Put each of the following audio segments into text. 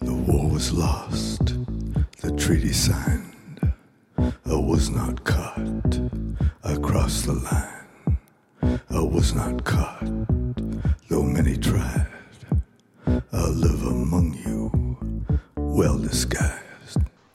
The war was lost, the treaty signed. I was not caught. I crossed the line. I was not caught, though many tried. I live among you, well disguised.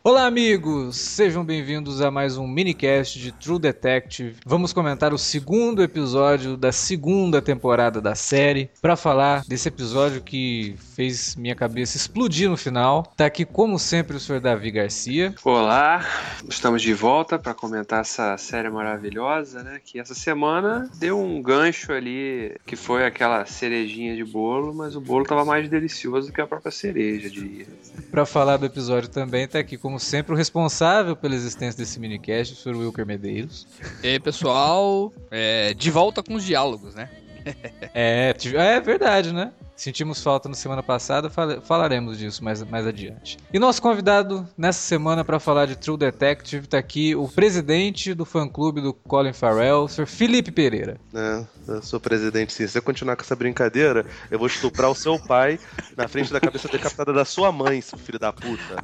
Olá, amigos! Sejam bem-vindos a mais um minicast de True Detective. Vamos comentar o segundo episódio da segunda temporada da série. Para falar desse episódio que fez minha cabeça explodir no final, tá aqui, como sempre, o Sr. Davi Garcia. Olá, estamos de volta para comentar essa série maravilhosa, né? Que essa semana deu um gancho ali, que foi aquela cerejinha de bolo, mas o bolo tava mais delicioso do que a própria cereja, diria. Para falar do episódio também, tá aqui, como sempre, o responsável pela existência desse minicast, o Sr. Wilker Medeiros. E aí, pessoal, é, de volta com os diálogos, né? É, é verdade, né? Sentimos falta na semana passada, falaremos disso mais, mais adiante. E nosso convidado nessa semana para falar de True Detective tá aqui o presidente do fã-clube do Colin Farrell, o Sr. Felipe Pereira. É, eu sou presidente sim. Se você continuar com essa brincadeira, eu vou estuprar o seu pai na frente da cabeça decapitada da sua mãe, seu filho da puta.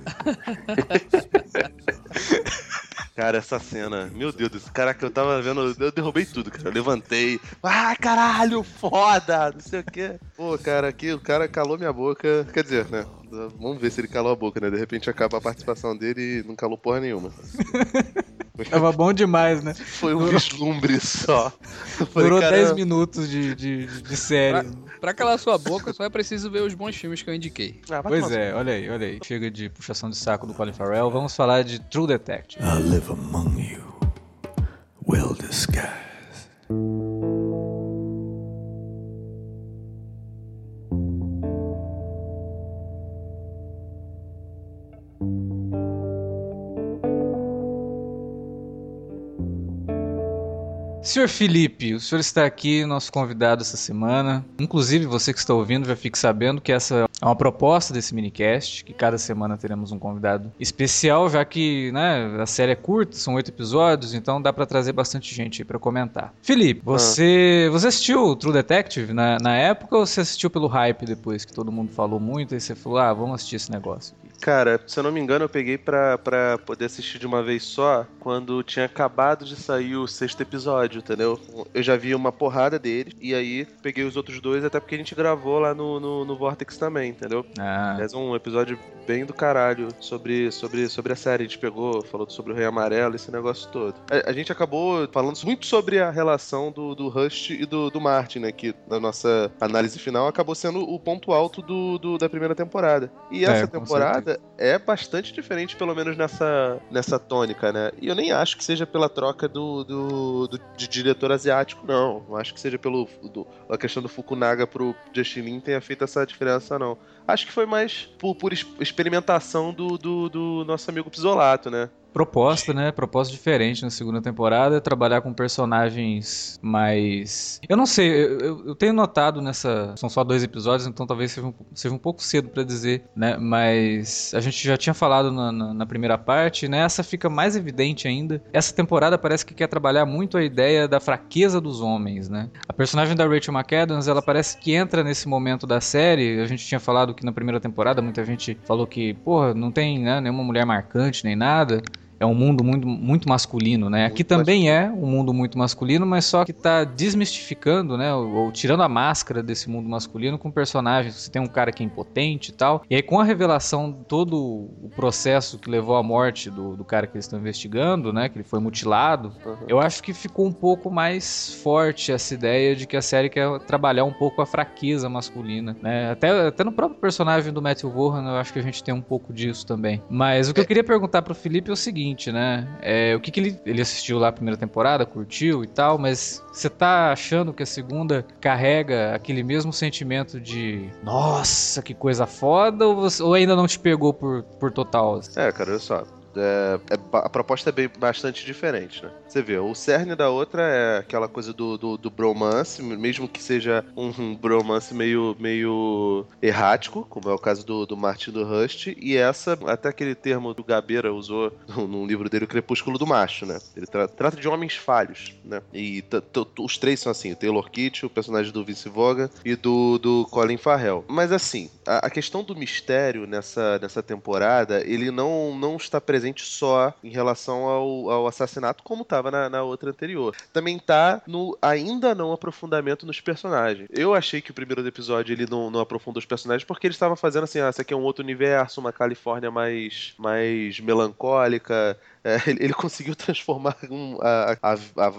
Cara, essa cena, meu Deus, esse cara que eu tava vendo, eu derrubei tudo, cara. Eu levantei, ah, caralho, foda, não sei o quê. Pô, cara, aqui o cara calou minha boca. Quer dizer, né? Vamos ver se ele calou a boca, né? De repente acaba a participação dele e não calou porra nenhuma. Tava bom demais, né? Foi um Durou... vislumbre só. Durou 10 minutos de, de, de série. Pra, pra, calar sua boca, só é preciso ver os bons filmes que eu indiquei. Ah, pois é, olha aí, olha aí. Chega de puxação de saco do Colin Farrell. Vamos falar de True Detective. I live among you, well disguised. Senhor Felipe, o senhor está aqui, nosso convidado essa semana. Inclusive, você que está ouvindo já fique sabendo que essa é uma proposta desse minicast, que cada semana teremos um convidado especial, já que né, a série é curta, são oito episódios, então dá para trazer bastante gente aí para comentar. Felipe, você, ah. você assistiu True Detective na, na época ou você assistiu pelo hype depois que todo mundo falou muito e você falou, ah, vamos assistir esse negócio? Cara, se eu não me engano, eu peguei pra, pra poder assistir de uma vez só quando tinha acabado de sair o sexto episódio, entendeu? Eu já vi uma porrada dele e aí peguei os outros dois, até porque a gente gravou lá no, no, no Vortex também, entendeu? Ah. É um episódio bem do caralho sobre, sobre, sobre a série. A gente pegou, falou sobre o Rei Amarelo, esse negócio todo. A, a gente acabou falando muito sobre a relação do, do Rust e do, do Martin, né? Que na nossa análise final acabou sendo o ponto alto do, do da primeira temporada. E essa é, temporada é bastante diferente, pelo menos nessa, nessa tônica, né? E eu nem acho que seja pela troca do, do, do de diretor asiático, não. Não acho que seja pelo do, a questão do Fukunaga pro Justin Lin tenha feito essa diferença, não. Acho que foi mais por, por experimentação do, do, do nosso amigo Pisolato, né? Proposta, né? Proposta diferente na segunda temporada, trabalhar com personagens mais. Eu não sei, eu, eu tenho notado nessa. São só dois episódios, então talvez seja um, seja um pouco cedo para dizer, né? Mas a gente já tinha falado na, na, na, primeira parte, né? Essa fica mais evidente ainda. Essa temporada parece que quer trabalhar muito a ideia da fraqueza dos homens, né? A personagem da Rachel McAdams, ela parece que entra nesse momento da série. A gente tinha falado que na primeira temporada muita gente falou que, porra, não tem né, nenhuma mulher marcante nem nada é um mundo muito, muito masculino, né? Aqui também é um mundo muito masculino, mas só que tá desmistificando, né? Ou, ou, tirando a máscara desse mundo masculino com personagens. Você tem um cara que é impotente e tal. E aí, com a revelação todo o processo que levou à morte do, do cara que eles estão investigando, né? Que ele foi mutilado, uhum. eu acho que ficou um pouco mais forte essa ideia de que a série quer trabalhar um pouco a fraqueza masculina, né? Até, até no próprio personagem do Matthew Vaughan, eu acho que a gente tem um pouco disso também. Mas o que eu queria perguntar pro Felipe é o seguinte né? É, o que, que ele, ele assistiu lá a primeira temporada, curtiu e tal, mas você tá achando que a segunda carrega aquele mesmo sentimento de nossa, que coisa foda, ou, você, ou ainda não te pegou por, por total? É, cara, olha só é, é a proposta é bem, bastante diferente, né? Você vê, o cerne da outra é aquela coisa do, do, do bromance, mesmo que seja um, um bromance meio, meio errático, como é o caso do, do Martin do Rust, e essa, até aquele termo do Gabeira usou num livro dele, o Crepúsculo do Macho, né? Ele tra- trata de homens falhos, né? E os três são assim, o Taylor Kitsch, o personagem do Vince Vaughn e do, do Colin Farrell. Mas assim, a, a questão do mistério nessa, nessa temporada, ele não, não está presente só em relação ao, ao assassinato, como estava na, na outra anterior. Também tá no ainda não aprofundamento nos personagens. Eu achei que o primeiro episódio ele não, não aprofundou os personagens porque ele estava fazendo assim, ah, aqui é um outro universo, uma Califórnia mais, mais melancólica, é, ele, conseguiu transformar um- a, a, a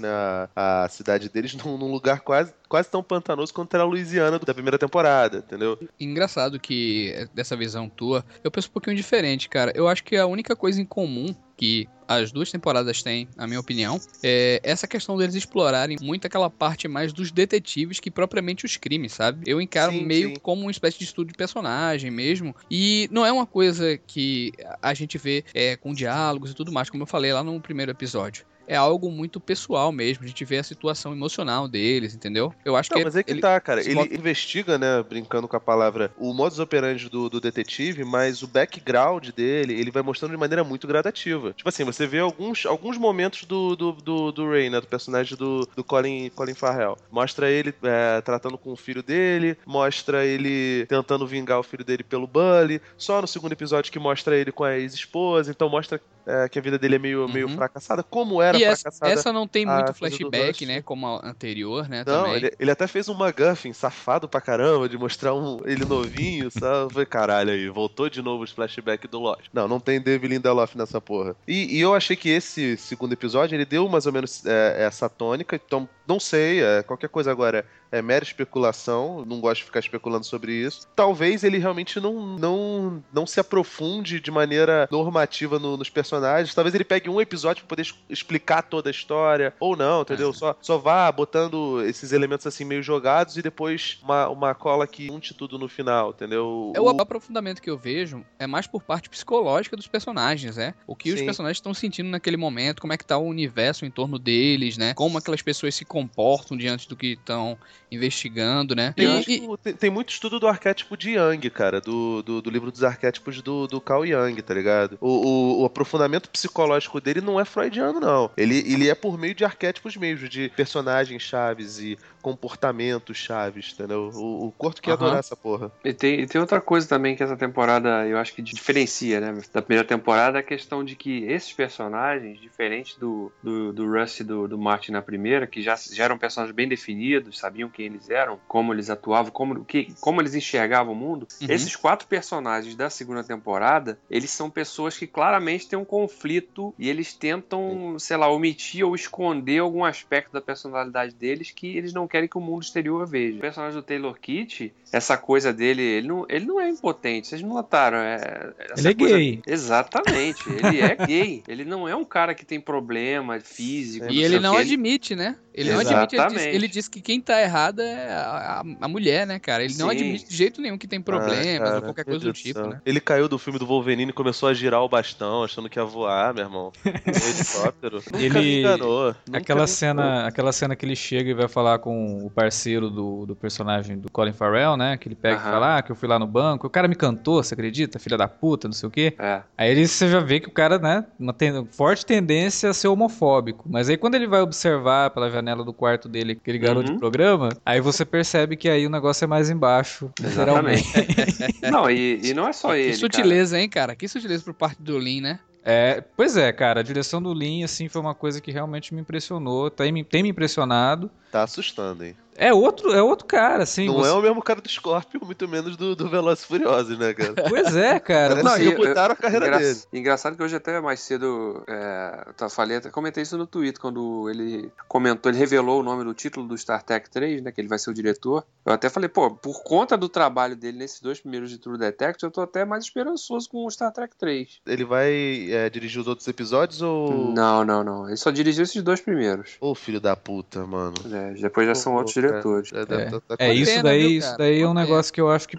né, a, a cidade deles, num, num lugar quase, quase tão pantanoso quanto era a Louisiana da primeira temporada, entendeu? Engraçado que é, dessa visão tua, eu penso um pouquinho diferente, cara. Eu acho que a única coisa em comum que as duas temporadas têm, na minha opinião, é essa questão deles explorarem muito aquela parte mais dos detetives que propriamente os crimes, sabe? Eu encaro Sim, meio sim. como uma espécie de estudo de personagem mesmo. E não é uma coisa que a gente vê é, com diálogos e tudo mais, como eu falei lá no primeiro episódio. É algo muito pessoal mesmo. A gente vê a situação emocional deles, entendeu? Eu acho Não, que mas é que ele- tá, cara. Ele bota- investiga, né, brincando com a palavra, o modus operandi do, do detetive, mas o background dele, ele vai mostrando de maneira muito gradativa. Tipo assim, você vê alguns, alguns momentos do, do, do, do Ray, né, do personagem do, do Colin, Colin Farrell. Mostra ele é, tratando com o filho dele, mostra ele tentando vingar o filho dele pelo Bully. Só no segundo episódio que mostra ele com a ex-esposa, então mostra é, que a vida dele é meio, meio Uhum. fracassada. Como era E essa, essa não tem muito flashback, né? Como a anterior, né? Não, também. ele, ele até fez um McGuffin safado pra caramba, de mostrar um, ele novinho, sabe? Foi caralho aí, voltou de novo os flashbacks do Lost. Não, não tem David Lindelof nessa porra. E, e eu achei que esse segundo episódio, ele deu mais ou menos é, essa tônica, então não sei, é, qualquer coisa agora é mera especulação, não gosto de ficar especulando sobre isso. Talvez ele realmente não, não, não se aprofunde de maneira normativa no- nos personagens. Talvez ele pegue um episódio pra poder explicar toda a história, ou não, entendeu? Só, só vá botando esses elementos assim meio jogados e depois uma, uma cola que unte tudo no final, entendeu? É o aprofundamento que eu vejo é mais por parte psicológica dos personagens, né? O que os Sim. personagens estão sentindo naquele momento, como é que tá o universo em torno deles, né? Como aquelas pessoas se comportam diante do que estão investigando, né? Eu E- e- que tem, tem muito estudo do arquétipo de Young, cara, do, do, do livro dos arquétipos do, do Carl Jung, tá ligado? O, o, o aprofundamento psicológico dele não é freudiano, não. Ele, ele é por meio de arquétipos mesmo, de personagens chaves e comportamentos chaves, entendeu? O, o Corto que ia Aham. adorar essa porra. E tem, e tem outra coisa também que essa temporada eu acho que diferencia, né? Da primeira temporada, a questão de que esses personagens, diferente do, do, do Russ e do, do Martin na primeira, que já, já eram personagens bem definidos, sabiam quem eles eram, como eles atuavam, como, que, como eles enxergavam o mundo, Uhum. esses quatro personagens da segunda temporada, eles são pessoas que claramente têm um conflito e eles tentam, sei lá, omitir ou esconder algum aspecto da personalidade deles que eles não querem que o mundo exterior veja. O personagem do Taylor Kitsch, essa coisa dele, ele não, ele não é impotente, vocês não notaram? É, essa Ele é coisa- gay. Exatamente, ele é gay. Ele não é um cara que tem problema físico. E sei ele não admite, né? Ele não admite, ele diz, ele diz que quem tá errado é a, a- mulher, né, cara? Ele não Sim. admite de jeito nenhum que tem problemas Ah, cara, ou qualquer coisa do tipo, né? Ele caiu do filme do Wolverine e começou a girar o bastão, achando que ia voar, meu irmão. No helicóptero. Nunca Ele- me enganou. nunca Aquela me cena, aquela cena que ele chega e vai falar com o parceiro do, do personagem do Colin Farrell, né? Que ele pega e Aham. fala, ah, que eu fui lá no banco. O cara me cantou, você acredita? Filha da puta, não sei o quê. É. Aí ele, você já vê que o cara, né, uma ten- forte tendência a ser homofóbico. Mas aí quando ele vai observar pela janela do quarto dele aquele garoto Uhum. de programa, aí você percebe que aí o negócio é mais embaixo. Exatamente. não, e, e não é só ele. Que sutileza, hein, cara? Que sutileza por parte do Lin, né? É, pois é, cara, a direção do Lin, assim, foi uma coisa que realmente me impressionou, tem, me- tem me impressionado. Tá assustando, hein? É outro, é outro cara, assim. não você- é o mesmo cara do Scorpion, muito menos do, do Velozes Furiosos, né, cara? Pois é, cara. Parece Não, que e- rebutaram a carreira engra- dele. Engraçado que hoje até mais cedo, é, eu tava- falei, até comentei isso no Twitter, quando ele comentou, ele revelou o nome do título do Star Trek 3, né, que ele vai ser o diretor. Eu até falei, pô, por conta do trabalho dele nesses dois primeiros de True Detective, eu tô até mais esperançoso com o Star Trek 3. Ele vai é, dirigir os outros episódios ou. Não, não, não. Ele só dirigiu esses dois primeiros. Ô, filho da puta, mano. É, depois já são Pô, outros cara. Diretores. É, deve tá- tá É, isso pena, daí, viu, isso daí é um negócio que eu acho que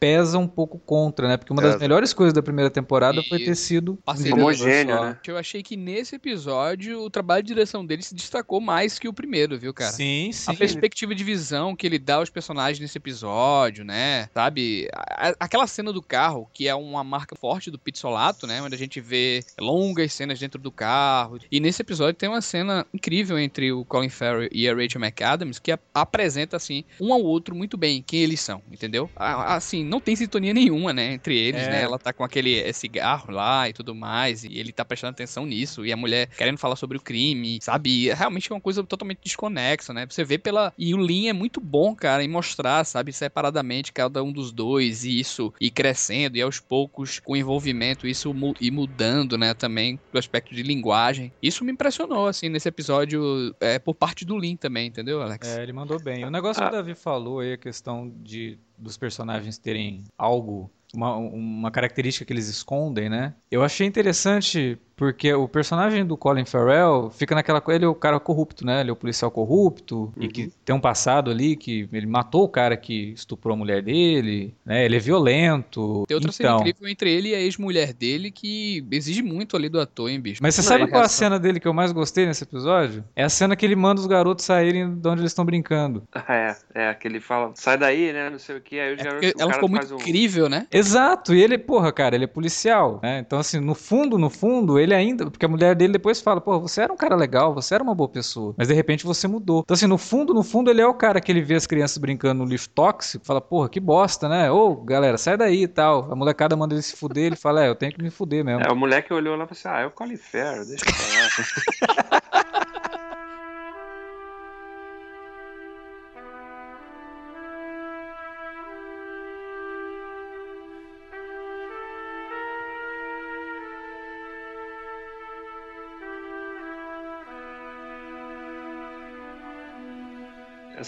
pesa um pouco contra, né? Porque uma das melhores coisas da primeira temporada foi E ter sido homogêneo, né? Eu achei que nesse episódio o trabalho de direção dele se destacou mais que o primeiro, viu, cara? Sim, sim. A perspectiva de visão que ele dá aos personagens nesse episódio, né? Sabe? A- aquela cena do carro, que é uma marca forte do Pizzolato, né? Onde a gente vê longas cenas dentro do carro. E nesse episódio tem uma cena incrível entre o Colin Farrell e a Rachel McAdams, que a- apresenta, assim, um ao outro muito bem quem eles são, entendeu? A- Assim, não tem sintonia nenhuma, né? Entre eles, É. né? Ela tá com aquele eh, cigarro lá e tudo mais, e ele tá prestando atenção nisso, e a mulher querendo falar sobre o crime, sabe? E realmente é uma coisa totalmente desconexa, né? Você vê pela. E o Lin é muito bom, cara, em mostrar, sabe, separadamente cada um dos dois, e isso ir crescendo, e aos poucos, com o envolvimento, isso mu ir mudando, né, também, do aspecto de linguagem. Isso me impressionou, assim, nesse episódio, é, por parte do Lin também, entendeu, Alex? É, ele mandou bem. O negócio Ah. que o Davi falou aí, a questão de dos personagens terem algo, uma, uma característica que eles escondem, né? Eu achei interessante porque o personagem do Colin Farrell fica naquela coisa, ele é o cara corrupto, né? Ele é o policial corrupto e que tem um passado ali que ele matou o cara que estuprou a mulher dele, né? Ele é violento. Tem outra cena então, incrível entre ele e a ex-mulher dele que exige muito ali do ator, hein, bicho? Mas você Não, sabe é qual a reação. cena dele que eu mais gostei nesse episódio? É a cena que ele manda os garotos saírem de onde eles estão brincando. É, é, que ele fala, sai daí, né? Não sei o que. Aí os É garotos, ela cara ficou muito um... incrível, né? Exato, e ele, porra, cara, ele é policial, né? Então, assim, no fundo, no fundo, ele ainda. Porque a mulher dele depois fala, porra, você era um cara legal, você era uma boa pessoa, mas de repente você mudou. Então, assim, no fundo, no fundo, ele é o cara que ele vê as crianças brincando no lixo tóxico, fala, porra, que bosta, né? Ô, galera, sai daí e tal. A molecada manda ele se fuder, ele fala, é, eu tenho que me fuder mesmo. É, o moleque olhou lá e falou assim, ah, é o Colin Farrell, deixa eu falar.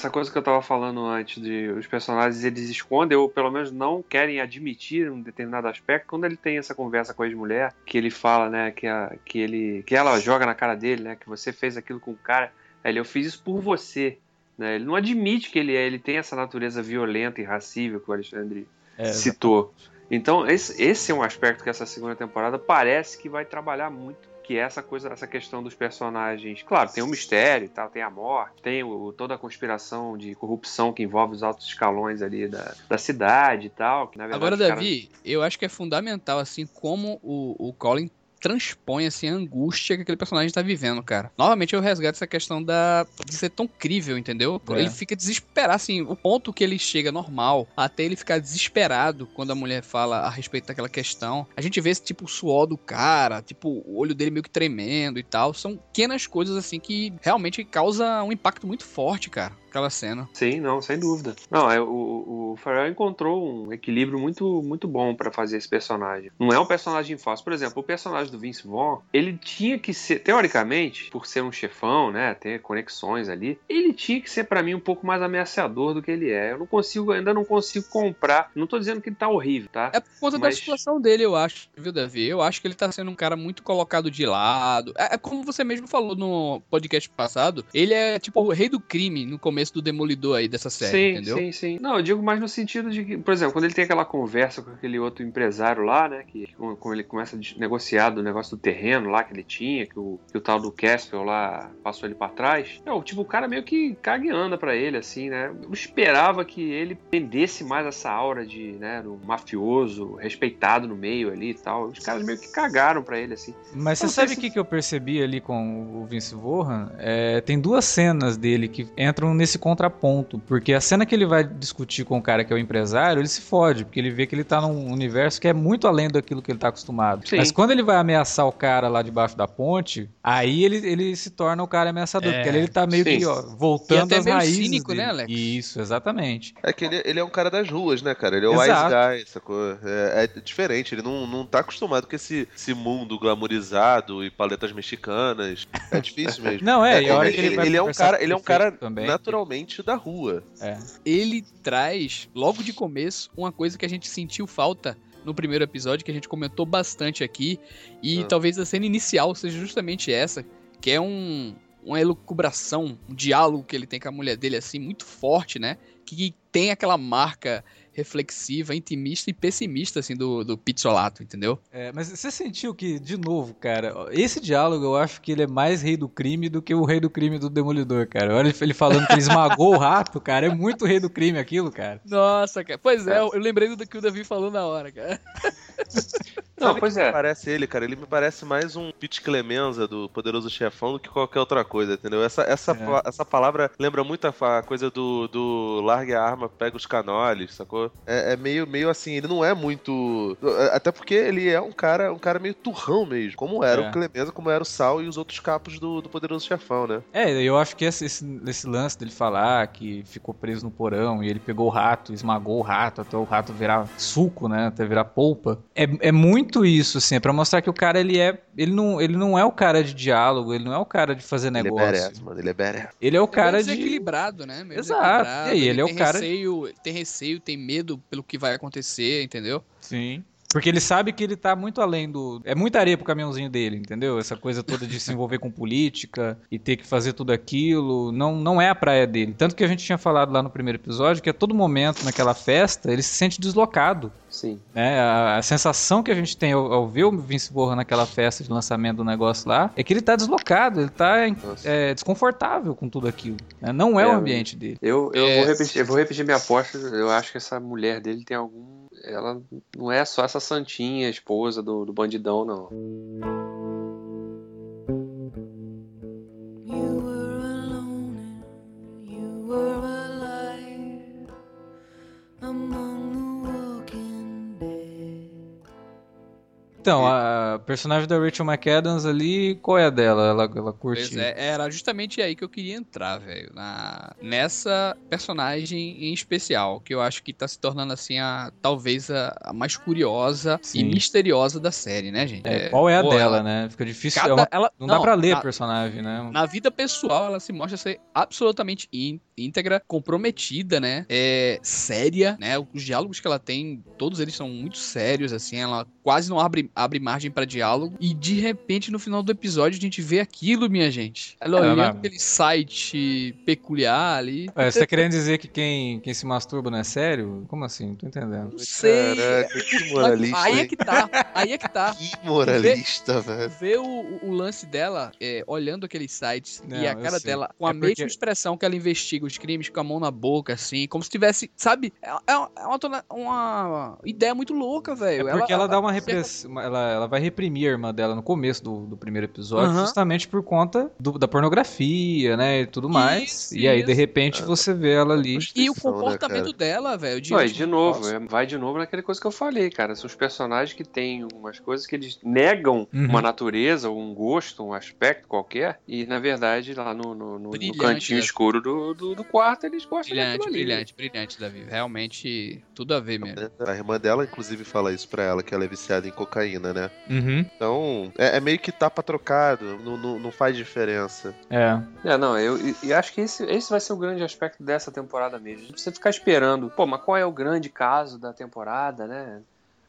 Essa coisa que eu tava falando antes de os personagens eles escondem ou pelo menos não querem admitir um determinado aspecto. Quando ele tem essa conversa com a ex-mulher que ele fala né que, a, que ele que ela joga na cara dele né que você fez aquilo com o cara ele eu fiz isso por você né? Ele não admite que ele é ele tem essa natureza violenta e irracível que o Alexandre É, citou. Então esse, esse é um aspecto que essa segunda temporada parece que vai trabalhar muito que é essa coisa, essa questão dos personagens. Claro, tem o mistério e tal, tem a morte, tem o, toda a conspiração de corrupção que envolve os altos escalões ali da, da cidade e tal. Que, na verdade, Agora, caras- Davi, eu acho que é fundamental, assim, como o, o Colin transpõe, assim, a angústia que aquele personagem tá vivendo, cara. Novamente, eu resgato essa questão da de ser tão crível, entendeu? É. Ele fica desesperado, assim, o ponto que ele chega normal, até ele ficar desesperado quando a mulher fala a respeito daquela questão. A gente vê esse tipo o suor do cara, tipo, o olho dele meio que tremendo e tal. São pequenas coisas, assim, que realmente causa um impacto muito forte, cara. Aquela cena. Sim, não, sem dúvida. Não, é, o, o Pharrell encontrou um equilíbrio muito, muito bom pra fazer esse personagem. Não é um personagem fácil. Por exemplo, o personagem do Vince Vaughn, ele tinha que ser, teoricamente, por ser um chefão, né, ter conexões ali, ele tinha que ser pra mim um pouco mais ameaçador do que ele é. Eu não consigo, ainda não consigo comprar. Não tô dizendo que ele tá horrível, tá? É por conta Mas- da situação dele, eu acho, viu, Davi? Eu acho que ele tá sendo um cara muito colocado de lado. É, é como você mesmo falou no podcast passado, ele é tipo o rei do crime no começo do Demolidor aí dessa série, sim, entendeu? sim, sim. Não, eu digo mais no sentido de que, por exemplo, quando ele tem aquela conversa com aquele outro empresário lá, né, que com- como ele começa a negociar do negócio do terreno lá que ele tinha, que o, que o tal do Caspel lá passou ele pra trás. É, o tipo, o cara meio que caga e anda pra ele, assim, né? Eu esperava que ele pendesse mais essa aura de, né, do mafioso, respeitado no meio ali e tal. Os caras meio que cagaram pra ele, assim. Mas você sabe o se- que, que eu percebi ali com o Vince Vaughan? É, tem duas cenas dele que entram nesse contraponto. Porque a cena que ele vai discutir com o cara que é o empresário, ele se fode, porque ele vê que ele tá num universo que é muito além daquilo que ele tá acostumado. Sim. Mas quando ele vai ameaçar o cara lá debaixo da ponte, aí ele, ele se torna o cara ameaçador. É, porque ali ele tá meio sim. que ó, voltando E até às meio raízes. cínico, dele. né, Alex? Isso, exatamente. É que ele, ele é um cara das ruas, né, cara? Ele é o Exato. wise guy, sacou? É, é diferente, ele não, não tá acostumado com esse, esse mundo glamourizado e paletas mexicanas. É difícil mesmo. Não, é, e a hora ele, que ele vai ele é um cara, ele é um cara também, naturalmente da rua. É. Ele traz, logo de começo, uma coisa que a gente sentiu falta no primeiro episódio, que a gente comentou bastante aqui, e Ah. talvez a cena inicial seja justamente essa, que é um, uma elucubração, um diálogo que ele tem com a mulher dele, assim, muito forte, né? Que tem aquela marca reflexiva, intimista e pessimista, assim, do, do Pizzolato, entendeu? É, mas você sentiu que, de novo, cara, esse diálogo eu acho que ele é mais rei do crime do que o rei do crime do Demolidor, cara. Olha ele falando que ele esmagou o rato, cara. É muito rei do crime aquilo, cara. Nossa, cara. Pois é, eu lembrei do que o Davi falou na hora, cara. Não, Sabe pois é. parece ele, cara? Ele me parece mais um Pete Clemenza do Poderoso Chefão do que qualquer outra coisa, entendeu? Essa, essa, É. essa palavra lembra muito a, a coisa do, do largue a arma, pega os canoles, sacou? É, é meio, meio assim, ele não é muito... Até porque ele é um cara, um cara meio turrão mesmo, como era É. o Clemenza, como era o Sal e os outros capos do, do Poderoso Chefão, né? É, eu acho que esse, esse, esse lance dele falar que ficou preso no porão e ele pegou o rato, esmagou o rato até o rato virar suco, né? Até virar polpa. É, é muito isso, assim, é pra mostrar que o cara, ele é. Ele não, ele não é o cara de diálogo, ele não é o cara de fazer Ele é negócio. badass, mano, ele é badass. Ele é o cara meio de. desequilibrado, né? Meio Exato. desequilibrado, E aí, ele é o tem cara- Receio, tem receio, tem medo pelo que vai acontecer, entendeu? Sim. Porque ele sabe que ele tá muito além do. É muita areia pro caminhãozinho dele, entendeu? Essa coisa toda de se envolver com política e ter que fazer tudo aquilo. Não, não é a praia dele. Tanto que a gente tinha falado lá no primeiro episódio que a todo momento naquela festa ele se sente deslocado. Sim. Né? A, a sensação que a gente tem ao, ao ver o Vince Borra naquela festa de lançamento do negócio lá é que ele tá deslocado, ele tá é, desconfortável com tudo aquilo. né? Não é, É, o ambiente dele. Eu, eu, É. vou repetir, eu vou repetir minha aposta. Eu acho que essa mulher dele tem algum. Ela não é só essa santinha esposa do, do bandidão, não. Então, a personagem da Rachel McAdams ali, qual é a dela? Ela, ela curte. É, era justamente aí que eu queria entrar, velho. Na... Nessa personagem em especial, que eu acho que tá se tornando assim a talvez a, a mais curiosa Sim. e misteriosa da série, né, gente? É, qual é a pô, dela, ela- né? Fica difícil. cada- é ela- Não, dá pra ler a personagem, né? Na vida pessoal, ela se mostra ser absolutamente ín- íntegra, comprometida, né? É séria, né? Os diálogos que ela tem, todos eles são muito sérios, assim. Ela quase não abre, abre margem pra diálogo. E de repente, no final do episódio, a gente vê aquilo, minha gente. Ela É, olhando mas- aquele site peculiar ali. É, você tá querendo dizer que quem, quem se masturba não é sério? Como assim? Não tô entendendo. Não sei. Caraca, que moralista, aí é que tá. Aí é que tá. Que moralista, velho. Ver o, o- lance dela é, olhando aqueles sites Não, e a cara dela com a É porque- mesma expressão que ela investiga os crimes com a mão na boca, assim, como se tivesse, sabe? É, é uma, é uma uma ideia muito louca, É velho. porque ela, dá uma repressão. Ela, ela vai reprimir a irmã dela no começo do, do primeiro episódio, justamente por conta do- da pornografia, né? E tudo mais. Isso, e aí, de isso. repente, você vê ela ali. E o né, comportamento dela, velho. Não, de do novo, é, vai de novo naquela coisa que eu falei, cara. São os personagens que têm algumas coisas que eles negam Uhum. uma natureza, ou um gosto, um aspecto qualquer, e na verdade, lá no, no, no- no cantinho né? escuro do, do, do quarto, eles gostam Brilhante, ali. brilhante, brilhante, Davi. Realmente, tudo a ver mesmo. A irmã dela, inclusive, fala isso pra ela, que ela é viciada em cocaína, né? Uhum. Então, é, é meio que tapa trocado, não, não, não faz diferença. É. É, não, eu, e- e acho que esse, esse vai ser o grande aspecto dessa temporada mesmo. Não precisa ficar esperando, pô, mas qual é o grande caso da temporada, né?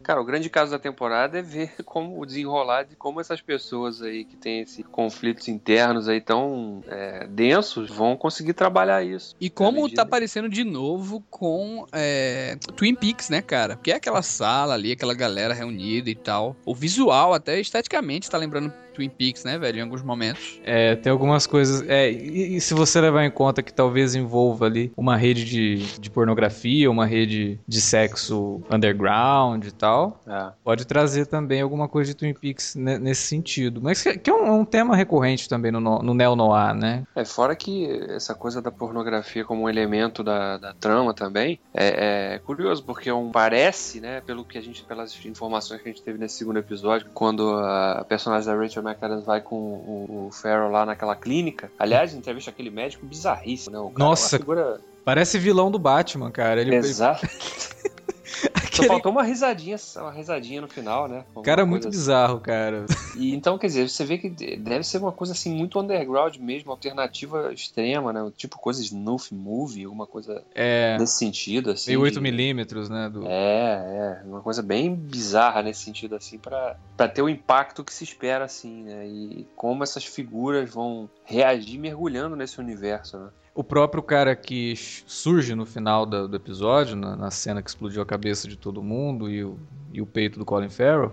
Cara, o grande caso da temporada é ver como o desenrolar de como essas pessoas aí que têm esses conflitos internos aí tão é, densos vão conseguir trabalhar isso. E como tá aparecendo de novo com é, Twin Peaks, né, cara? Porque é aquela sala ali, aquela galera reunida e tal. O visual, até esteticamente, tá lembrando Twin Peaks, né, velho? Em alguns momentos. É, tem algumas coisas. É, e, e se você levar em conta que talvez envolva ali uma rede de, de pornografia, uma rede de sexo underground e tal, É. pode trazer também alguma coisa de Twin Peaks ne- nesse sentido. Mas que, que é, um, é um tema recorrente também no, no, no Neo Noir, né? É, fora que essa coisa da pornografia como um elemento da, da trama também é, é curioso, porque é um, parece, né, pelo que a gente, pelas informações que a gente teve nesse segundo episódio, quando a personagem da Rachel McAdams vai com o, o Farrell lá naquela clínica. Aliás, entrevista aquele médico bizarríssimo, né? Cara Nossa, é uma figura Parece vilão do Batman, cara. Ele, exato. Só faltou uma risadinha, uma risadinha no final, né? Alguma cara muito assim. bizarro, cara. E então, quer dizer, você vê que deve ser uma coisa assim muito underground mesmo, alternativa extrema, né? Tipo coisa snuff movie, alguma coisa É. nesse sentido, assim. De- 8mm, né? Do... É, é, uma coisa bem bizarra nesse sentido, assim, pra ter o impacto que se espera, assim, né? E como essas figuras vão reagir mergulhando nesse universo, né? O próprio cara que surge no final do episódio, na, na cena que explodiu a cabeça de todo mundo e o, e o peito do Colin Farrell,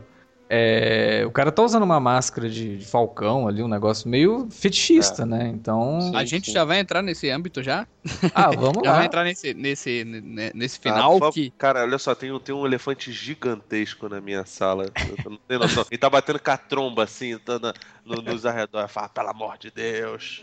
é, o cara tá usando uma máscara de, de falcão ali, um negócio meio fetichista, né? Então. Sim. A gente já vai entrar nesse âmbito já? Ah, vamos Já vai lá. entrar nesse, nesse, ne- nesse Ah, final favor. que. Cara, olha só, tem, um- tem um elefante gigantesco na minha sala. Eu não tenho noção. Ele tá batendo com a tromba assim, tá na- no- nos arredores. Fala, pelo amor de Deus.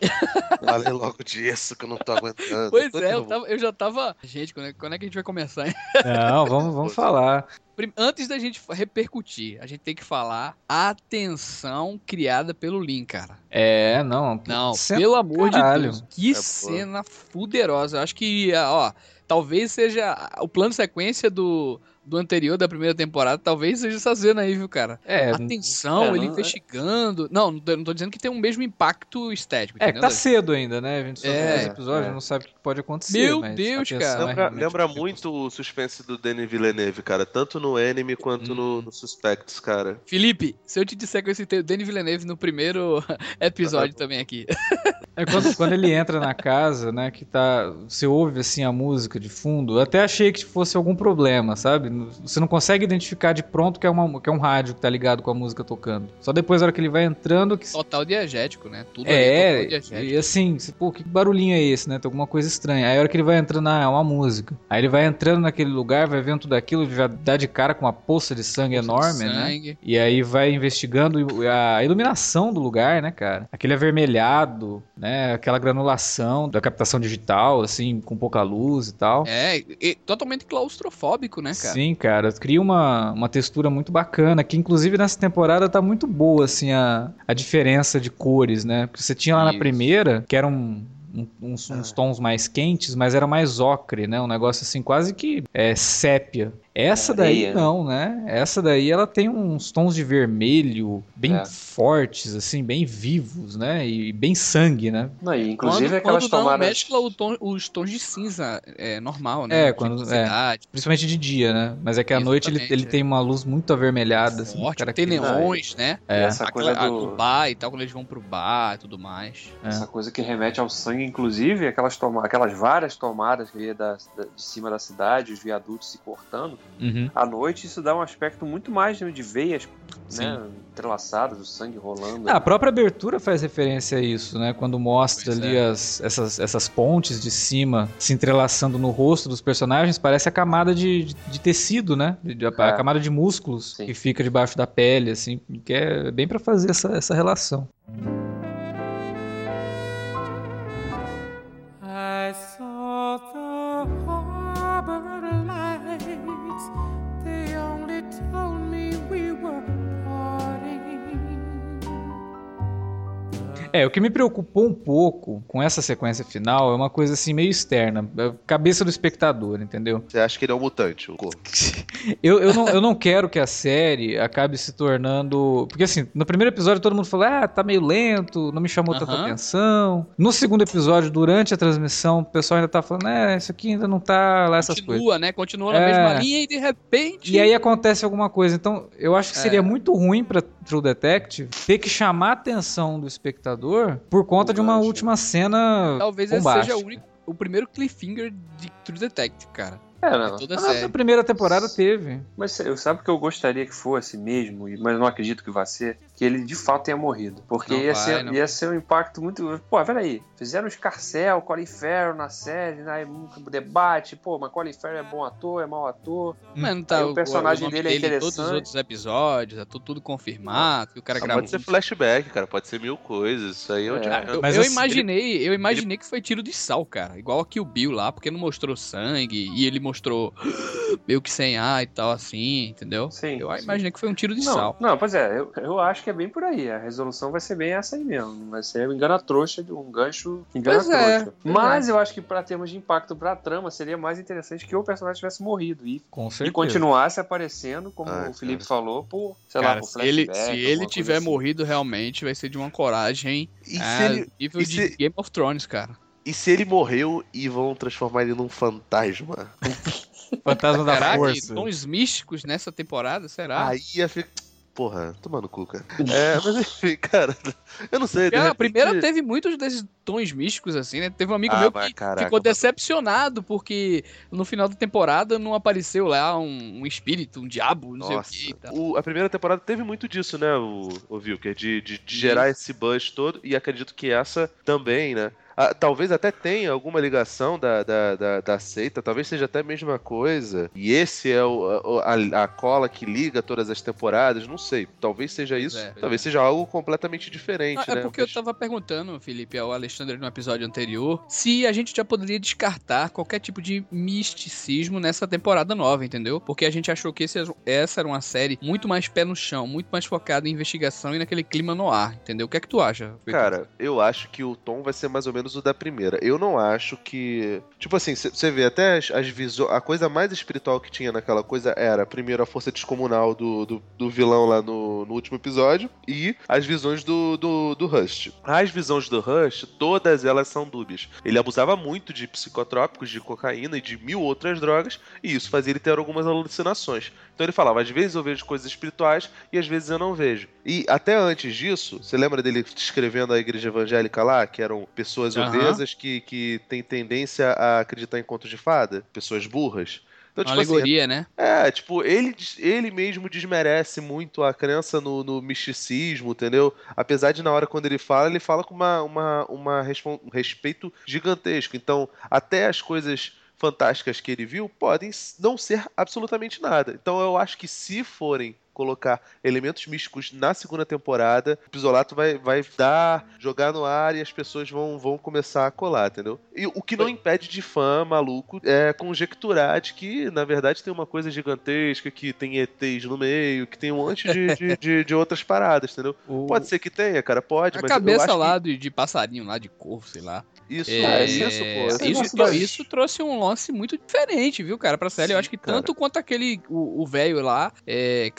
Falei logo disso que eu não tô aguentando. Pois Tô é, eu, tava- eu já tava. Gente, quando é, quando é que a gente vai começar? Não, vamos, vamos falar. Antes da gente repercutir, a gente tem que falar a tensão criada pelo Lin, cara. É, não. Não, cena pelo amor caralho. de Deus. Que É, cena fuderosa. Eu acho que, ó, talvez seja o plano sequência do, do anterior, da primeira temporada, talvez seja essa cena aí, viu, cara? É, A tensão, é, ele não- é- investigando. Não, não tô, não tô dizendo que tem o mesmo impacto estético. é que entendeu, tá cedo ainda, né? A gente só É, tem esse episódio, é. não sabe o que pode acontecer. Meu Deus, cara. é Lembra, lembra muito o suspense do Denis Villeneuve, cara. Tanto no Enemy quanto no, no Suspects, cara. Felipe, se eu te disser que eu citei o Denis Villeneuve no primeiro episódio também aqui. É quando, quando ele entra na casa, né, que tá. Você ouve assim a música de fundo. Eu até achei que fosse algum problema, sabe? Você não consegue identificar de pronto que é, uma, que é um rádio que tá ligado com a música tocando. Só depois, na hora que ele vai entrando, que. Total diegético, né? Tudo ali é É, total diegético. e assim, pô, que barulhinho é esse, né? Tem alguma coisa estranha. Aí a hora que ele vai entrando, ah, é uma música. Aí ele vai entrando naquele lugar, vai vendo tudo aquilo, já dá de cara com uma poça de sangue enorme, né? Sangue. E aí vai investigando a iluminação do lugar, né, cara? Aquele avermelhado, né? Aquela granulação da captação digital, assim, com pouca luz e tal. É, e totalmente claustrofóbico, né, cara? Sim, cara, cria uma, uma textura muito bacana, que inclusive nessa temporada tá muito boa, assim, a, a diferença de cores, né? Porque você tinha lá na Isso. primeira, que eram um- uns, uns tons mais quentes, mas era mais ocre, né? Um negócio assim, quase que é, sépia. Essa daí Areia, né? não, né? Essa daí ela tem uns tons de vermelho bem É. fortes, assim, bem vivos, né? E bem sangue, né? Não, e inclusive quando, aquelas quando não tomadas. mescla o tom- os tons de cinza é, normal, né? É, quando- Intensidade, Principalmente de dia, né? Mas é que à noite ele, ele é. tem uma luz muito avermelhada, assim, forte, tem neons, né? E É. essa Aquela, coisa a do. do bar e tal, quando eles vão pro bar e tudo mais. É. Essa coisa que remete ao sangue, inclusive aquelas, toma aquelas várias tomadas que ia da, da- de cima da cidade, os viadutos se cortando. Uhum. À noite isso dá um aspecto muito mais de veias Sim. né, entrelaçadas, o sangue rolando. Ah, a própria abertura faz referência a isso, né? Quando mostra Pois ali é. as, essas, essas pontes de cima se entrelaçando no rosto dos personagens, parece a camada de, de, de tecido, né? De- de- a, a É. camada de músculos Sim. que fica debaixo da pele, assim, que é bem pra fazer essa, essa relação. I É, o que me preocupou um pouco com essa sequência final é uma coisa assim meio externa, a cabeça do espectador, entendeu? Você acha que ele é um mutante, o corpo? Eu, eu, não, eu não quero que a série acabe se tornando. Porque assim, no primeiro episódio todo mundo falou: ah, tá meio lento, não me chamou tanta Aham. atenção. No segundo episódio, durante a transmissão, o pessoal ainda tá falando: é, isso aqui ainda não tá lá, essas coisas. Continua, né? Continua na É. mesma linha e de repente. E aí acontece alguma coisa. Então, eu acho que seria É. muito ruim pra True Detective ter que chamar a atenção do espectador por conta de uma Gancho. última cena. talvez esse bombástica. seja o, único, o primeiro cliffhanger de True Detective, cara. É, De não. toda a Ah, na primeira temporada teve. Mas eu sabe o que eu gostaria que fosse mesmo, e- mas não acredito que vá ser, que ele de fato tenha morrido. Porque Não ia, vai, ser, não. ia ser um impacto muito. Pô, peraí. Fizeram o Scarcel, Colin Farrell na série, né? debate. Pô, mas Colin Farrell é bom ator, é mau ator. Mas não tá o personagem nome dele é em todos os interessante. outros episódios, é tudo, tudo confirmado, que o cara Ah, gravou. pode ser flashback, cara. Pode ser mil coisas. Isso aí é, onde... É. Eu, Mas eu assim, imaginei, eu imaginei que foi tiro de sal, cara. Igual aqui o Bill lá, porque não mostrou sangue e ele mostrou meio que sem ar e tal, assim, entendeu? Sim, Eu sim. imaginei que foi um tiro de Não, sal. não, pois é, eu, eu acho que é bem por aí. A resolução vai ser bem essa aí mesmo. Vai ser um engana trouxa, de um gancho engana Pois é, trouxa. pois Mas eu acho que pra termos de impacto pra trama, seria mais interessante que o personagem tivesse morrido e, Com e continuasse aparecendo, como Ah, o Felipe cara. falou, por, sei Cara, lá, por se ele, flashback, se ele tiver assim. morrido realmente, vai ser de uma coragem E, se ele... nível e de se- Game of Thrones, cara. e se ele morreu e vão transformar ele num fantasma? Fantasma da Será que Força. tons místicos nessa temporada? Será? Aí ia ficar. Porra, toma no cu, cara. É, mas enfim, cara, eu não sei. de a repente- primeira teve muitos desses tons místicos, assim, né? Teve um amigo Ah, meu que caraca, ficou mas- decepcionado porque no final da temporada não apareceu lá um, um espírito, um diabo, não Nossa, sei o que. e tal. o- a primeira temporada teve muito disso, né, o, o Vilker? De, de, de gerar esse buzz todo, e acredito que essa também, né? Ah, talvez até tenha alguma ligação da, da, da, da seita, talvez seja até a mesma coisa. E esse é o, a, a cola que liga todas as temporadas, não sei. Talvez seja isso, é, talvez seja algo completamente diferente, Ah, é né? porque Mas- eu tava perguntando, Felipe, ao Alexandre no episódio anterior, se a gente já poderia descartar qualquer tipo de misticismo nessa temporada nova, entendeu? Porque a gente achou que esse- essa era uma série muito mais pé no chão, muito mais focada em investigação e naquele clima no ar, entendeu? O que é que tu acha? Cara, eu acho que o tom vai ser mais ou menos o da primeira. Eu não acho que. Tipo assim, você vê até as, as visões. A coisa mais espiritual que tinha naquela coisa era, primeiro, a força descomunal do, do, do vilão lá no, no último episódio e as visões do, do, do Rust. As visões do Rust, todas elas são dúbias. Ele abusava muito de psicotrópicos, de cocaína e de mil outras drogas, e isso fazia ele ter algumas alucinações. Então ele falava, às vezes eu vejo coisas espirituais e às vezes eu não vejo. E até antes disso, você lembra dele escrevendo a igreja evangélica lá, que eram pessoas Aham. obesas que, que têm tendência a acreditar em contos de fada? Pessoas burras? Então, Uma tipo assim, alegoria, né? é, tipo, ele, ele mesmo desmerece muito a crença no, no misticismo, entendeu? Apesar de na hora quando ele fala, ele fala com uma, uma, uma um respeito gigantesco. Então, até as coisas fantásticas que ele viu podem não ser absolutamente nada. Então, eu acho que se forem colocar elementos místicos na segunda temporada, o Pisolato vai, vai dar, jogar no ar e as pessoas vão, vão começar a colar, entendeu? E o que não impede de fã maluco é conjecturar de que, na verdade, tem uma coisa gigantesca, que tem ETs no meio, que tem um monte de, de, de, de outras paradas, entendeu? O- Pode ser que tenha, cara, pode, A mas eu cabeça lá de, de passarinho lá, de corvo, sei lá. que isso, É, isso, pô. isso, das- isso trouxe um lance muito diferente, viu, cara, pra série. Eu Sim, acho que cara. tanto quanto aquele, o velho lá, é,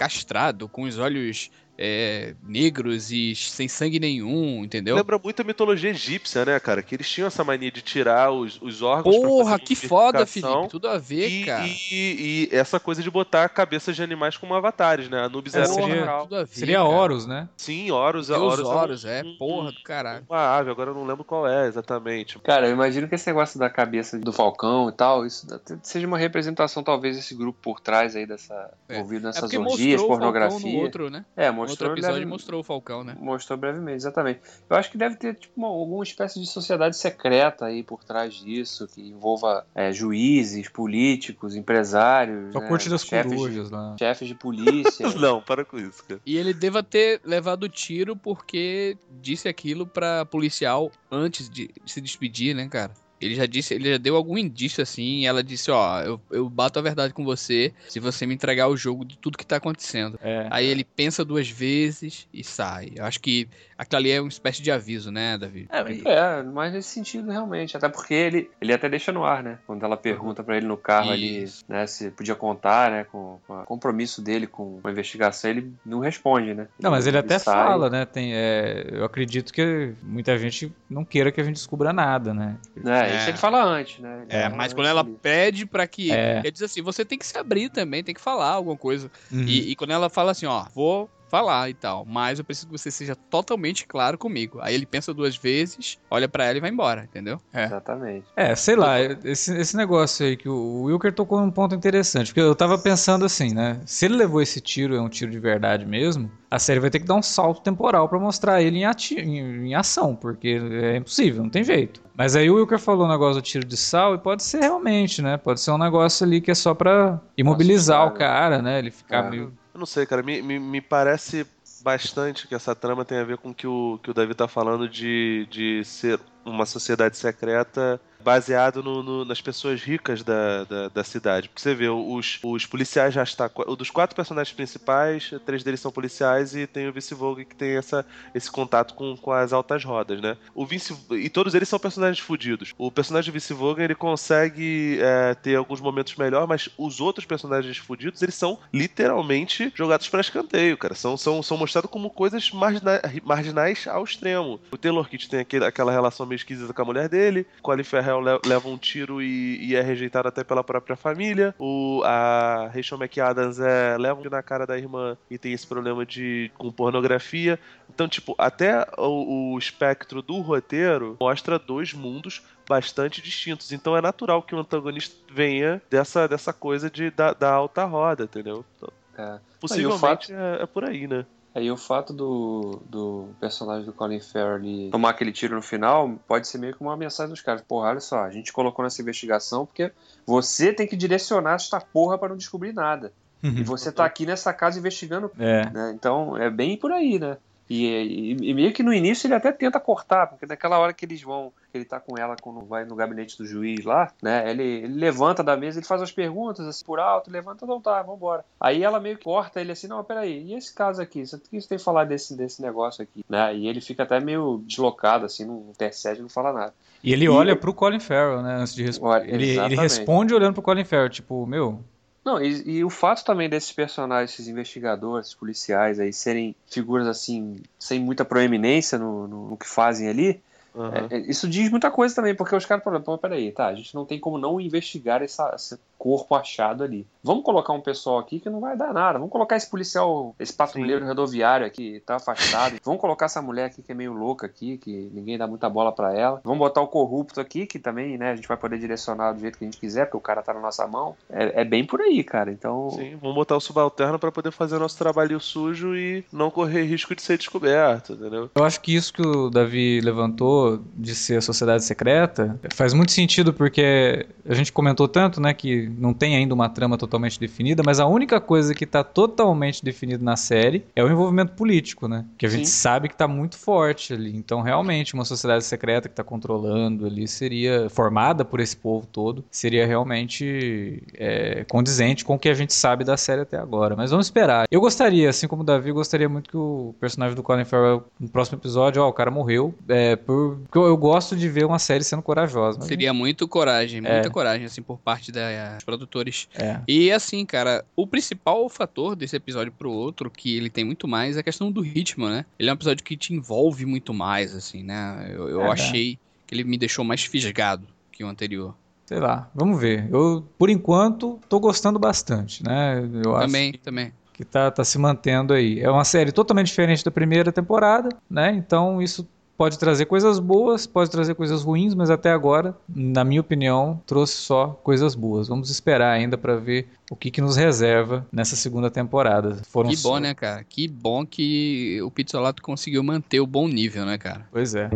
com os olhos é, negros e sem sangue nenhum, entendeu? Lembra muito a mitologia egípcia, né, cara? Que eles tinham essa mania de tirar os, os órgãos Porra, fazer que foda. Felipe. Tudo a ver, E, cara. e- e essa coisa de botar cabeças de animais como avatares, né? Anubis É, era seria- seria... tudo a ver. Seria cara. Horus, né? Sim, Horus, Deus Horus, Horus, um- é, um- porra do caralho. Uma ave, agora eu não lembro qual é exatamente. Cara, eu imagino que esse negócio da cabeça do Falcão e tal, isso seja uma representação, talvez, desse grupo por trás aí dessa. É. envolvido É nessas orgias, pornografia. no outro, né? É, No outro mostrou episódio leve- mostrou o Falcão, né? Mostrou brevemente, exatamente. Eu acho que deve ter tipo, uma- alguma espécie de sociedade secreta aí por trás disso, que envolva é, juízes, políticos, empresários. Só né, curte das chefes de- corujas lá. Chefes de polícia. Não, para com isso, cara. E ele deva ter levado tiro porque disse aquilo pra policial antes de se despedir, né, cara? Ele já disse, ele já deu algum indício assim, e ela disse, ó, eu, eu bato a verdade com você se você me entregar o jogo de tudo que tá acontecendo. É. Aí ele pensa duas vezes e sai. Eu acho que aquilo ali é uma espécie de aviso, né, Davi? É, mas nesse sentido, realmente. Até porque ele, ele até deixa no ar, né? Quando ela pergunta pra ele no carro ali, né, se podia contar, né, com, com o compromisso dele com a investigação, ele não responde, né? Não, mas ele até sai. fala, né? Tem, é, eu acredito que muita gente não queira que a gente descubra nada, né? É, É. isso ele fala antes, né? Ele É, fala mas quando ela ali. pede pra que. É. Ele diz assim: você tem que se abrir também, tem que falar alguma coisa. Uhum. E, e quando ela fala assim, ó, vou falar e tal, mas eu preciso que você seja totalmente claro comigo. Aí ele pensa duas vezes, olha pra ela e vai embora, entendeu? Exatamente. É, sei lá, esse, esse negócio aí que o Wilker tocou num ponto interessante, porque eu tava pensando assim, né? Se ele levou esse tiro, é um tiro de verdade mesmo, a série vai ter que dar um salto temporal pra mostrar ele em, ati- em- em ação, porque é impossível, não tem jeito. Mas aí o Wilker falou o negócio do tiro de sal e pode ser realmente, né? Pode ser um negócio ali que é só pra imobilizar Assustar, o cara, né? Ele ficar É. meio. Eu não sei, cara. Me, me, me parece bastante que essa trama tem a ver com o que o, que o Davi tá falando de, de ser uma sociedade secreta baseado no- no- nas pessoas ricas da, da, da cidade. Porque você vê, os, os policiais já está. Dos quatro personagens principais, três deles são policiais e tem o Vince Vogue que tem essa, esse contato com, com as altas rodas, né? O Vince, e todos eles são personagens fudidos. O personagem Vince Vogue ele consegue é, ter alguns momentos melhor, mas os outros personagens fudidos eles são literalmente jogados para escanteio, cara. São, são, são mostrados como coisas margina- marginais ao extremo. O Taylor Kitsch tem aquele, aquela relação meio esquisita com a mulher dele. Colin Farrell le- leva um tiro e, e é rejeitado até pela própria família. O, a Rachel McAdams é, leva um na cara da irmã e tem esse problema de com pornografia. Então, tipo, até o, o espectro do roteiro mostra dois mundos bastante distintos. Então é natural que o antagonista venha dessa, dessa coisa de, da, da alta roda, entendeu? Então, É. possivelmente é, é por aí, né? Aí o fato do, do personagem do Colin Farrell tomar aquele tiro no final pode ser meio que uma mensagem dos caras. Porra, olha só, a gente colocou nessa investigação porque você tem que direcionar esta porra pra não descobrir nada. E você tá aqui nessa casa investigando, É. né? Então é bem por aí, né? E, e- e meio que no início ele até tenta cortar, porque naquela hora que eles vão, que ele tá com ela quando vai no gabinete do juiz lá, né? Ele, ele levanta da mesa, ele faz as perguntas assim por alto, levanta, não tá, vambora. Aí ela meio que corta ele assim, não, peraí, e esse caso aqui? O que você tem que falar desse, desse negócio aqui? Né? E ele fica até meio deslocado, assim, não intercede, não fala nada. E ele E- olha pro Colin Farrell, né? Antes de responder. Ele, ele responde olhando pro Colin Farrell, tipo, meu. Não, e, e o fato também desses personagens, esses investigadores, esses policiais aí, serem figuras assim, sem muita proeminência no, no, no que fazem ali, Aham. é- isso diz muita coisa também, porque os caras falaram, pô, peraí, tá, a gente não tem como não investigar essa- esse corpo achado ali. Vamos colocar um pessoal aqui que não vai dar nada. Vamos colocar esse policial, esse patrulheiro rodoviário aqui, tá afastado. Vamos colocar essa mulher aqui que é meio louca aqui, que ninguém dá muita bola pra ela. Vamos botar o corrupto aqui, que também, né, a gente vai poder direcionar do jeito que a gente quiser, porque o cara tá na nossa mão. É, é bem por aí, cara. Então, Sim, vamos botar o subalterno pra poder fazer nosso trabalho sujo e não correr risco de ser descoberto, entendeu? Eu acho que isso que o Davi levantou de ser a sociedade secreta faz muito sentido porque a gente comentou tanto, né, que não tem ainda uma trama totalmente definida, mas a única coisa que tá totalmente definida na série é o envolvimento político, né? Que a gente Sim. sabe que tá muito forte ali. Então, realmente, uma sociedade secreta que tá controlando ali seria formada por esse povo todo, seria realmente é, condizente com o que a gente sabe da série até agora. Mas vamos esperar. Eu gostaria, assim como o Davi, eu gostaria muito que o personagem do Colin Farrell no próximo episódio, ó, o cara morreu. É, por, porque eu, eu gosto de ver uma série sendo corajosa. mas- Seria muito coragem, muita É. coragem, assim, por parte da- dos produtores. É. E assim, cara, o principal fator desse episódio pro outro, que ele tem muito mais, é a questão do ritmo, né? Ele é um episódio que te envolve muito mais, assim, né? Eu, eu É. achei que ele me deixou mais fisgado que o anterior. Sei lá, vamos ver. Eu, por enquanto, tô gostando bastante, né? Eu acho também, que, também. que tá, tá se mantendo aí. É uma série totalmente diferente da primeira temporada, né? Então isso pode trazer coisas boas, pode trazer coisas ruins, mas até agora, na minha opinião, trouxe só coisas boas. Vamos esperar ainda pra ver o que, que nos reserva nessa segunda temporada. Foram Que bom, né, cara? Que bom que o Pizzolato conseguiu manter o bom nível, né, cara? Pois é.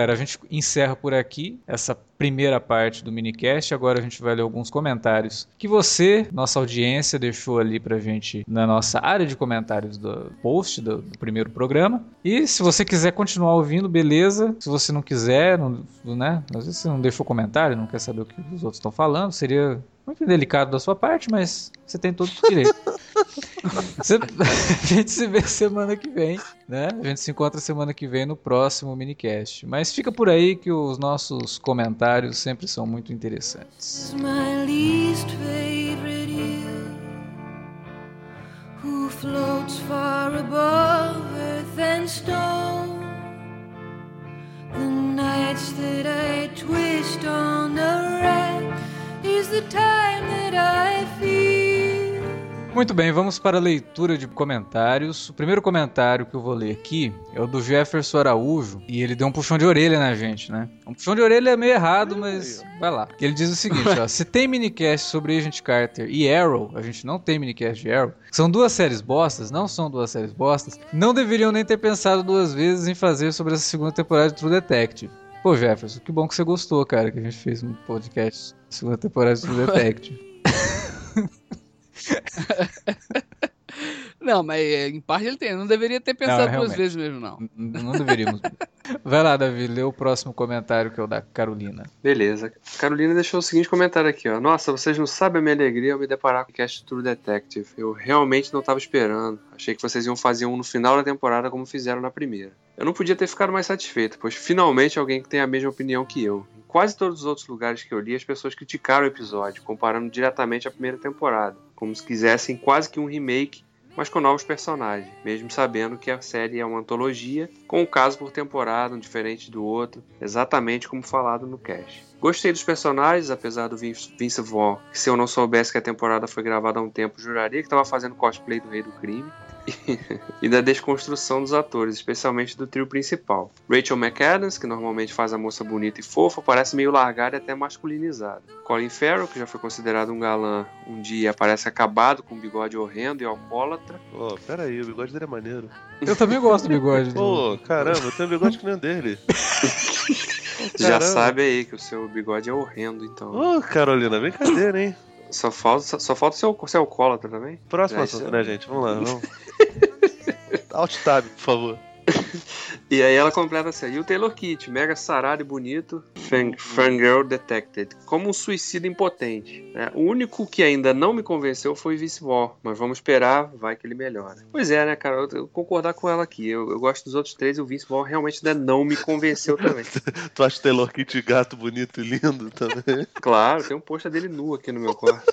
Galera, a gente encerra por aqui essa primeira parte do minicast. Agora a gente vai ler alguns comentários que você, nossa audiência, deixou ali pra gente na nossa área de comentários do post do, do primeiro programa. E se você quiser continuar ouvindo, beleza. Se você não quiser, não, né? Às vezes você não deixou comentário, não quer saber o que os outros estão falando, seria muito delicado da sua parte, mas você tem todo o direito. A gente se vê semana que vem, né? A gente se encontra semana que vem no próximo minicast. Mas fica por aí que os nossos comentários sempre são muito interessantes. floats far above earth and stone. The nights that I twist on the rack is the time that I feel. Muito bem, vamos para a leitura de comentários. O primeiro comentário que eu vou ler aqui é o do Jefferson Araújo e ele deu um puxão de orelha na gente, né? Um puxão de orelha é meio errado, mas vai lá. Ele diz o seguinte, ó, se tem minicast sobre Agent Carter e Arrow, a gente não tem minicast de Arrow, são duas séries bostas, não são duas séries bostas, não deveriam nem ter pensado duas vezes em fazer sobre essa segunda temporada de True Detective. Pô, Jefferson, que bom que você gostou, cara, que a gente fez um podcast segunda temporada de True Detective. Não, mas é, em parte ele tem. Não deveria ter pensado duas realmente. vezes mesmo, não. Não deveríamos. Vai lá, Davi, lê o próximo comentário que é o da Carolina. Beleza. Carolina deixou o seguinte comentário aqui, ó. Nossa, vocês não sabem a minha alegria ao me deparar com o cast True Detective. Eu realmente não estava esperando. Achei que vocês iam fazer um no final da temporada como fizeram na primeira. Eu não podia ter ficado mais satisfeito, pois finalmente alguém que tem a mesma opinião que eu. Em quase todos os outros lugares que eu li, as pessoas criticaram o episódio, comparando diretamente à primeira temporada, como se quisessem quase que um remake mas com novos personagens, mesmo sabendo que a série é uma antologia, com um caso por temporada, um diferente do outro, exatamente como falado no cast. Gostei dos personagens, apesar do Vince Vaughn, que se eu não soubesse que a temporada foi gravada há um tempo, juraria que estava fazendo cosplay do Rei do Crime. e da desconstrução dos atores, especialmente do trio principal. Rachel McAdams, que normalmente faz a moça bonita e fofa, parece meio largada e até masculinizada. Colin Farrell, que já foi considerado um galã um dia, parece acabado com um bigode horrendo e alcoólatra. Ô, pera aí, o bigode dele é maneiro. Eu também gosto do bigode. Pô, caramba, eu tenho um bigode que nem o dele. Já sabe aí que o seu bigode é horrendo, então. Ô, Carolina, brincadeira, hein? Só falta, só, só falta ser, ser alcoólatra também. Próximo assunto, né, gente? Vamos lá, vamos. Alt tab, por favor. E aí ela completa assim, e o Taylor Kitsch, mega sarado e bonito, fan, fangirl detected, como um suicida impotente. né? O único que ainda não me convenceu foi Vince Vaughn, mas vamos esperar, vai que ele melhora. Pois é, né, cara, eu, eu concordar com ela aqui, eu, eu gosto dos outros três e o Vince Vaughn realmente ainda não me convenceu também. Tu acha Taylor Kit gato bonito e lindo também? Claro, tem um pôster dele nu aqui no meu quarto.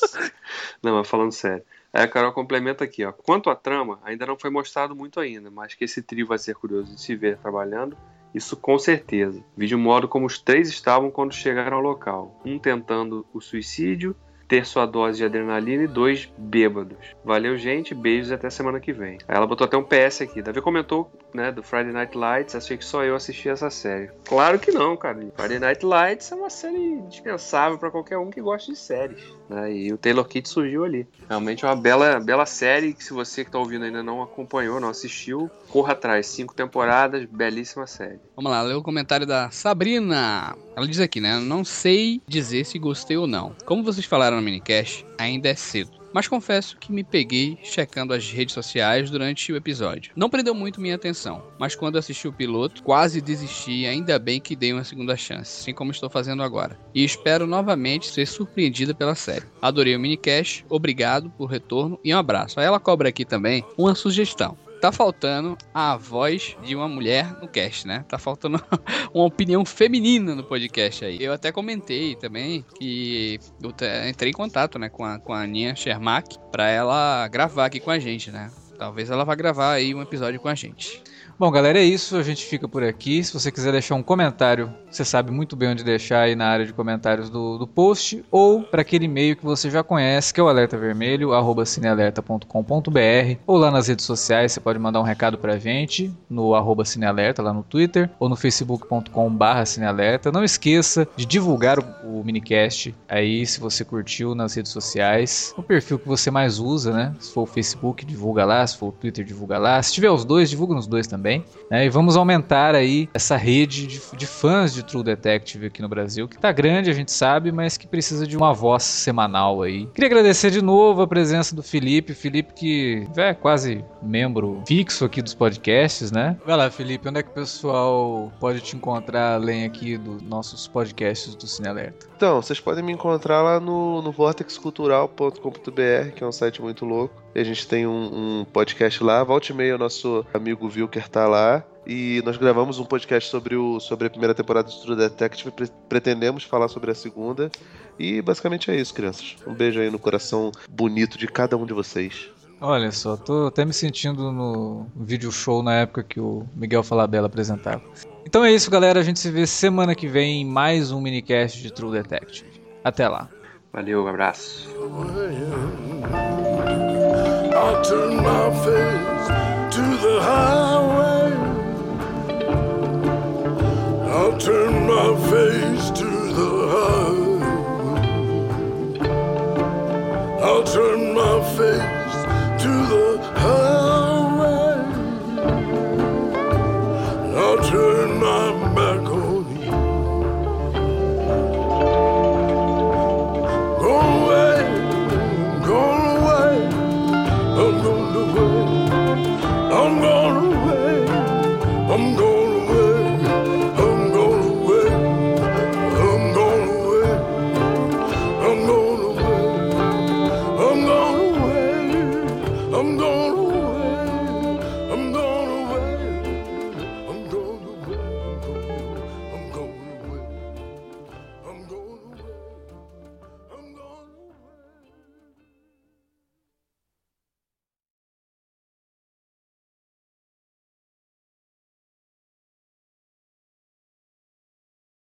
Não, mas falando sério. Aí a Carol complementa aqui, ó. Quanto à trama, ainda não foi mostrado muito ainda, mas que esse trio vai ser curioso de se ver trabalhando, isso com certeza. Vi o modo como os três estavam quando chegaram ao local. Um tentando o suicídio, ter sua dose de adrenalina e dois bêbados. Valeu, gente. Beijos e até semana que vem. Aí ela botou até um PS aqui. Davi comentou, né, do Friday Night Lights. Achei que só eu assisti essa série. Claro que não, cara. Friday Night Lights é uma série dispensável pra qualquer um que goste de séries. Né? E o Taylor Kitsch surgiu ali. Realmente é uma bela, bela série que se você que tá ouvindo ainda não acompanhou, não assistiu, corra atrás. Cinco temporadas, belíssima série. Vamos lá, ler o comentário da Sabrina. Ela diz aqui, né? Não sei dizer se gostei ou não. Como vocês falaram no minicast, ainda é cedo. Mas confesso que me peguei checando as redes sociais durante o episódio. Não prendeu muito minha atenção, mas quando assisti o piloto, quase desisti ainda bem que dei uma segunda chance, assim como estou fazendo agora. E espero novamente ser surpreendida pela série. Adorei o minicast, obrigado por retorno e um abraço. Aí ela cobra aqui também uma sugestão. Tá faltando a voz de uma mulher no cast, né? Tá faltando uma opinião feminina no podcast aí. Eu até comentei também que eu entrei em contato, né, com a, com a Aninha Shermack pra ela gravar aqui com a gente, né? Talvez ela vá gravar aí um episódio com a gente. Bom, galera, é isso. A gente fica por aqui. Se você quiser deixar um comentário, você sabe muito bem onde deixar aí na área de comentários do, do post ou para aquele e-mail que você já conhece, que é o alertavermelho, arroba cinealerta.com.br ou lá nas redes sociais, você pode mandar um recado pra gente no arroba cinealerta lá no Twitter ou no facebook.com cinealerta. Não esqueça de divulgar o, o minicast aí, se você curtiu nas redes sociais, o perfil que você mais usa, né? Se for o Facebook, divulga lá, se for o Twitter, divulga lá. Se tiver os dois, divulga nos dois também. Né? E vamos aumentar aí essa rede de, de fãs de True Detective aqui no Brasil, que tá grande, a gente sabe, mas que precisa de uma voz semanal aí. Queria agradecer de novo a presença do Felipe, Felipe que é quase membro fixo aqui dos podcasts, né? Vai lá, Felipe, onde é que o pessoal pode te encontrar além aqui dos nossos podcasts do Cine Alerta? Então, vocês podem me encontrar lá no, no vortexcultural.com.br, que é um site muito louco. A gente tem um, um podcast lá. Volte e meia, nosso amigo Vilker tá lá. E nós gravamos um podcast sobre, o, sobre a primeira temporada de True Detective. Pre- pretendemos falar sobre a segunda. E basicamente é isso, crianças. Um beijo aí no coração bonito de cada um de vocês. Olha só, tô até me sentindo no vídeo show na época que o Miguel Falabella apresentava. Então é isso, galera. A gente se vê semana que vem em mais um minicast de True Detective. Até lá. Valeu, um abraço. I'll turn my face to the highway. I'll turn my face to the my